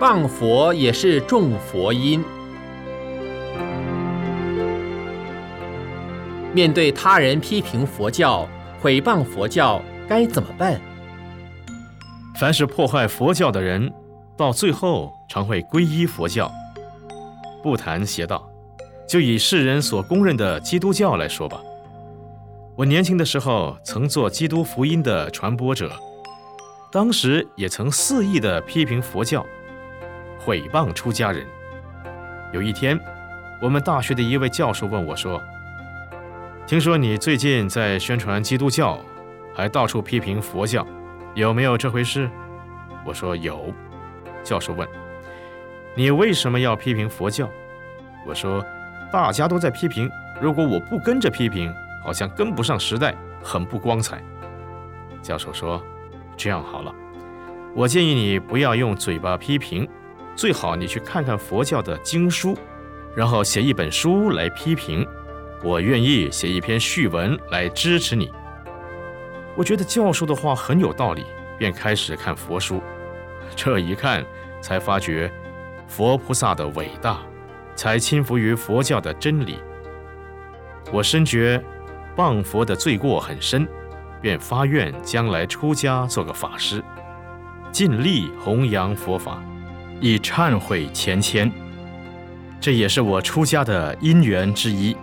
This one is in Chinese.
谤佛也是种佛因。面对他人批评佛教、毁谤佛教，该怎么办？凡是破坏佛教的人，到最后常会皈依佛教。不谈邪道，就以世人所公认的基督教来说吧。我年轻的时候曾做基督福音的传播者，当时也曾肆意的批评佛教，毁谤出家人。有一天，我们大学的一位教授问我说：“听说你最近在宣传基督教，还到处批评佛教，有没有这回事？”我说有。教授问：“你为什么要批评佛教？”我说：“大家都在批评，如果我不跟着批评。”好像跟不上时代，很不光彩。教授说：“这样好了，我建议你不要用嘴巴批评，最好你去看看佛教的经书，然后写一本书来批评。我愿意写一篇序文来支持你。”我觉得教授的话很有道理，便开始看佛书。这一看，才发觉佛菩萨的伟大，才亲服于佛教的真理。我深觉。谤佛的罪过很深，便发愿将来出家做个法师，尽力弘扬佛法，以忏悔前愆。这也是我出家的因缘之一。